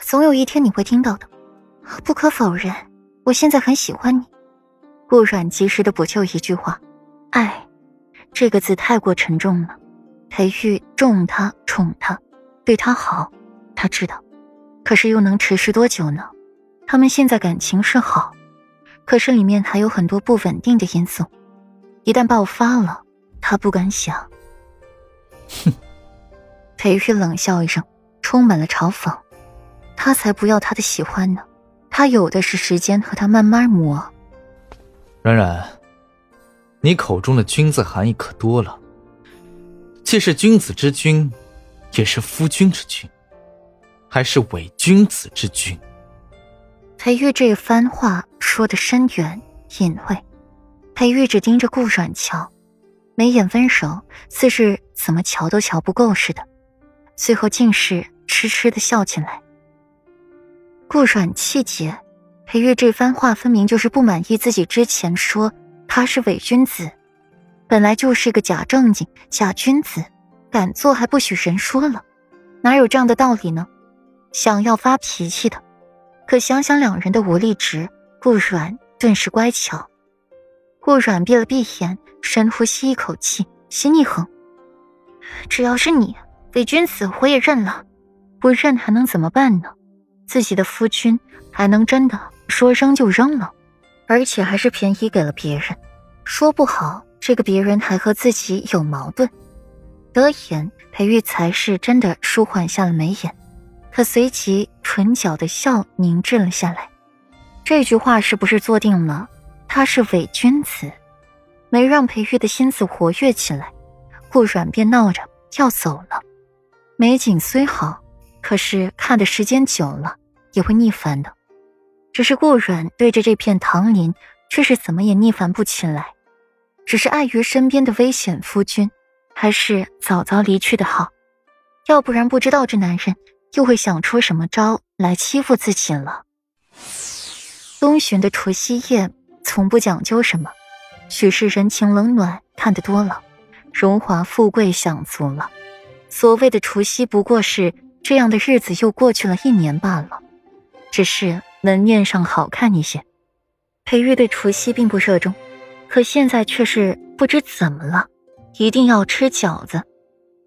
总有一天你会听到的。不可否认，我现在很喜欢你。顾阮及时的补救一句话：“爱，这个字太过沉重了。”裴玉重他宠他，对他好，他知道，可是又能持续多久呢？他们现在感情是好，可是里面还有很多不稳定的因素，一旦爆发了，他不敢想。哼，裴玉冷笑一声，充满了嘲讽。他才不要他的喜欢呢，他有的是时间和他慢慢磨。冉冉，你口中的君字含义可多了。既是君子之君，也是夫君之君，还是伪君子之君。裴玉这番话说的深远隐晦，裴玉只盯着顾软瞧，眉眼温柔，似是怎么瞧都瞧不够似的，最后竟是痴痴的笑起来。顾阮气结，裴玉这番话分明就是不满意自己之前说他是伪君子。本来就是个假正经、假君子，敢做还不许人说了，哪有这样的道理呢？想要发脾气的，可想想两人的武力值，顾阮顿时乖巧。顾阮闭了闭眼，深呼吸一口气，心一横：只要是你伪君子，我也认了。不认还能怎么办呢？自己的夫君还能真的说扔就扔了？而且还是便宜给了别人，说不好。这个别人还和自己有矛盾，得言裴玉才是真的舒缓下了眉眼，可随即唇角的笑凝滞了下来。这句话是不是坐定了他是伪君子？没让裴玉的心思活跃起来，顾阮便闹着要走了。美景虽好，可是看的时间久了也会腻烦的。只是顾阮对着这片唐林，却是怎么也腻烦不起来。只是碍于身边的危险，夫君还是早早离去的好，要不然不知道这男人又会想出什么招来欺负自己了。东巡的除夕夜从不讲究什么，许是人情冷暖看得多了，荣华富贵享足了，所谓的除夕不过是这样的日子又过去了一年罢了，只是门面上好看一些。裴玉对除夕并不热衷。可现在却是不知怎么了，一定要吃饺子。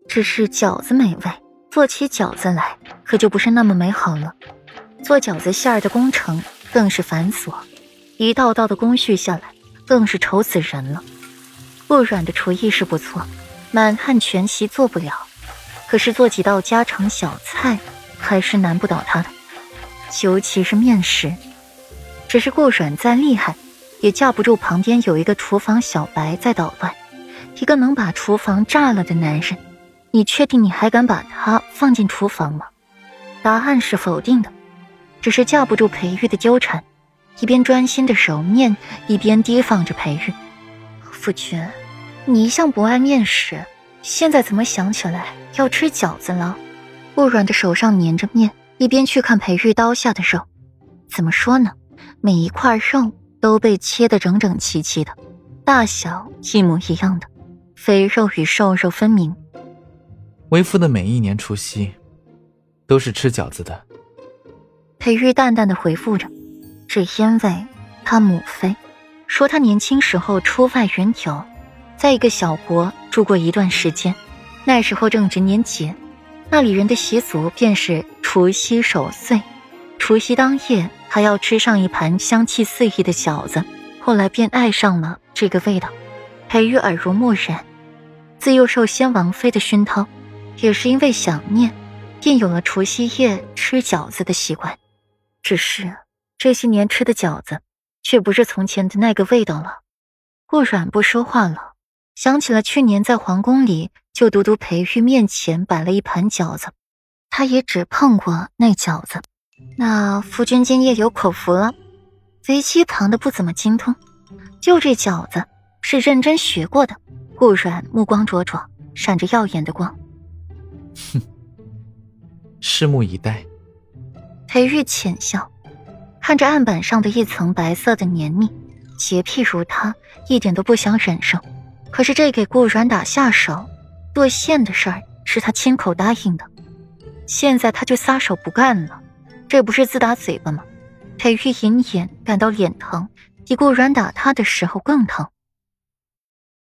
只是饺子美味，做起饺子来可就不是那么美好了。做饺子馅儿的工程更是繁琐，一道道的工序下来，更是愁死人了。不软的厨艺是不错，满汉全席做不了，可是做几道家常小菜还是难不倒他的，尤其是面食。只是顾软再厉害。也架不住旁边有一个厨房小白在捣乱，一个能把厨房炸了的男人，你确定你还敢把他放进厨房吗？答案是否定的，只是架不住裴玉的纠缠，一边专心的揉面，一边提防着裴玉。夫君，你一向不爱面食，现在怎么想起来要吃饺子了？顾软的手上粘着面，一边去看裴玉刀下的肉，怎么说呢？每一块肉。都被切得整整齐齐的，大小一模一样的，肥肉与瘦肉分明。为夫的每一年除夕，都是吃饺子的。裴玉淡淡的回复着，只因为他母妃说他年轻时候出外云游，在一个小国住过一段时间，那时候正值年节，那里人的习俗便是除夕守岁，除夕当夜。还要吃上一盘香气四溢的饺子，后来便爱上了这个味道。裴玉耳濡目染，自幼受先王妃的熏陶，也是因为想念，便有了除夕夜吃饺子的习惯。只是这些年吃的饺子，却不是从前的那个味道了。顾阮不说话了，想起了去年在皇宫里，就独独裴玉面前摆了一盘饺子，他也只碰过那饺子。那夫君今夜有口福了，围棋旁的不怎么精通，就这饺子是认真学过的。顾阮目光灼灼，闪着耀眼的光。哼，拭目以待。裴玉浅笑，看着案板上的一层白色的黏腻，洁癖如他，一点都不想忍受。可是这给顾阮打下手剁馅的事儿，是他亲口答应的，现在他就撒手不干了。这不是自打嘴巴吗？裴玉隐隐感到脸疼，比顾软打他的时候更疼。